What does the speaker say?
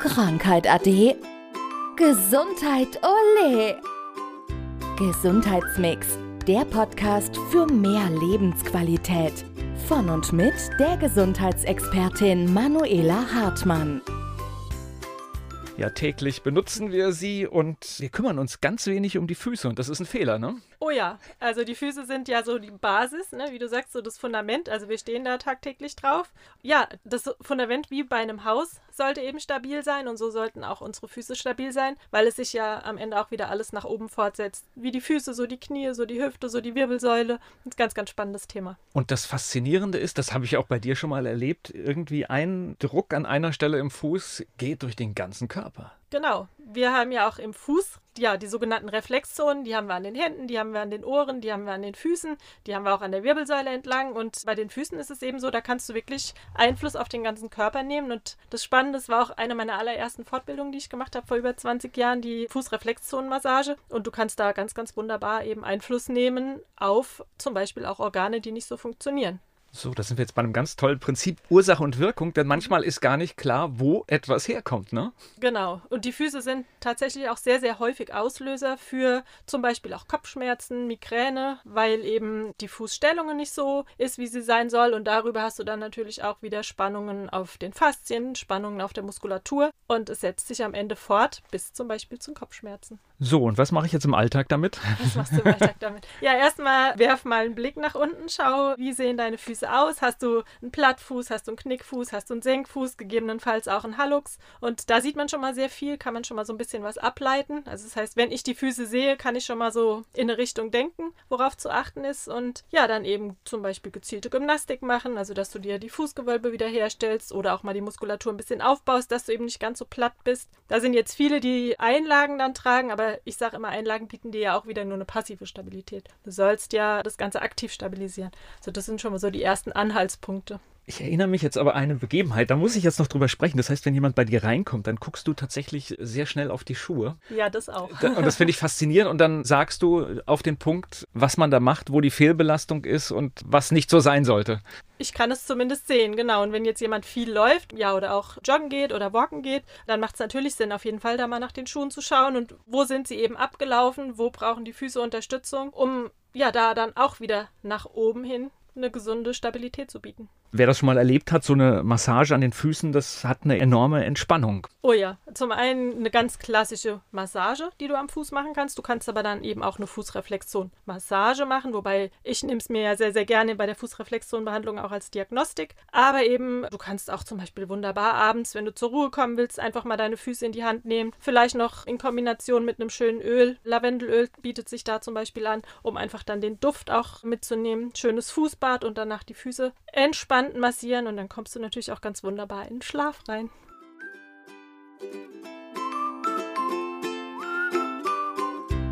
Krankheit ade. Gesundheit ole. Gesundheitsmix, der Podcast für mehr Lebensqualität. Von und mit der Gesundheitsexpertin Manuela Hartmann. Ja, täglich benutzen wir sie und wir kümmern uns ganz wenig um die Füße und das ist ein Fehler, ne? Oh ja, also die Füße sind ja so die Basis, ne? wie du sagst, so das Fundament. Also wir stehen da tagtäglich drauf. Ja, das Fundament wie bei einem Haus sollte eben stabil sein und so sollten auch unsere Füße stabil sein, weil es sich ja am Ende auch wieder alles nach oben fortsetzt. Wie die Füße, so die Knie, so die Hüfte, so die Wirbelsäule. Ein ganz, ganz spannendes Thema. Und das Faszinierende ist, das habe ich auch bei dir schon mal erlebt, irgendwie ein Druck an einer Stelle im Fuß geht durch den ganzen Körper. Genau. Wir haben ja auch im Fuß ja, die sogenannten Reflexzonen, die haben wir an den Händen, die haben wir an den Ohren, die haben wir an den Füßen, die haben wir auch an der Wirbelsäule entlang. Und bei den Füßen ist es eben so, da kannst du wirklich Einfluss auf den ganzen Körper nehmen. Und das Spannende, das war auch eine meiner allerersten Fortbildungen, die ich gemacht habe vor über 20 Jahren, die Fußreflexzonenmassage. Und du kannst da ganz, ganz wunderbar eben Einfluss nehmen auf zum Beispiel auch Organe, die nicht so funktionieren. So, da sind wir jetzt bei einem ganz tollen Prinzip Ursache und Wirkung, denn manchmal ist gar nicht klar, wo etwas herkommt, ne? Genau. Und die Füße sind tatsächlich auch sehr, sehr häufig Auslöser für zum Beispiel auch Kopfschmerzen, Migräne, weil eben die Fußstellung nicht so ist, wie sie sein soll. Und darüber hast du dann natürlich auch wieder Spannungen auf den Faszien, Spannungen auf der Muskulatur. Und es setzt sich am Ende fort bis zum Beispiel zu Kopfschmerzen. So, und was mache ich jetzt im Alltag damit? Was machst du im Alltag damit? Ja, erstmal werf mal einen Blick nach unten, schau, wie sehen deine Füße aus? Hast du einen Plattfuß, hast du einen Knickfuß, hast du einen Senkfuß, gegebenenfalls auch einen Hallux? Und da sieht man schon mal sehr viel, kann man schon mal so ein bisschen was ableiten. Also das heißt, wenn ich die Füße sehe, kann ich schon mal so in eine Richtung denken, worauf zu achten ist. Und ja, dann eben zum Beispiel gezielte Gymnastik machen, also dass du dir die Fußgewölbe wiederherstellst oder auch mal die Muskulatur ein bisschen aufbaust, dass du eben nicht ganz so platt bist. Da sind jetzt viele, die Einlagen dann tragen, aber ich sage immer, Einlagen bieten dir ja auch wieder nur eine passive Stabilität. Du sollst ja das Ganze aktiv stabilisieren. So, das sind schon mal so die ersten Anhaltspunkte. Ich erinnere mich jetzt aber an eine Begebenheit, da muss ich jetzt noch drüber sprechen. Das heißt, wenn jemand bei dir reinkommt, dann guckst du tatsächlich sehr schnell auf die Schuhe. Ja, das auch. Und das finde ich faszinierend. Und dann sagst du auf den Punkt, was man da macht, wo die Fehlbelastung ist und was nicht so sein sollte. Ich kann es zumindest sehen, genau. Und wenn jetzt jemand viel läuft, ja, oder auch joggen geht oder walken geht, dann macht es natürlich Sinn, auf jeden Fall da mal nach den Schuhen zu schauen und wo sind sie eben abgelaufen, wo brauchen die Füße Unterstützung, um ja da dann auch wieder nach oben hin eine gesunde Stabilität zu bieten. Wer das schon mal erlebt hat, so eine Massage an den Füßen, das hat eine enorme Entspannung. Oh ja, zum einen eine ganz klassische Massage, die du am Fuß machen kannst. Du kannst aber dann eben auch eine Fußreflexion-Massage machen, wobei ich nehme es mir ja sehr, sehr gerne bei der Fußreflexion-Behandlung auch als Diagnostik. Aber eben, du kannst auch zum Beispiel wunderbar abends, wenn du zur Ruhe kommen willst, einfach mal deine Füße in die Hand nehmen. Vielleicht noch in Kombination mit einem schönen Öl. Lavendelöl bietet sich da zum Beispiel an, um einfach dann den Duft auch mitzunehmen. Schönes Fußbad und danach die Füße entspannen Hand massieren und dann kommst du natürlich auch ganz wunderbar in den Schlaf rein.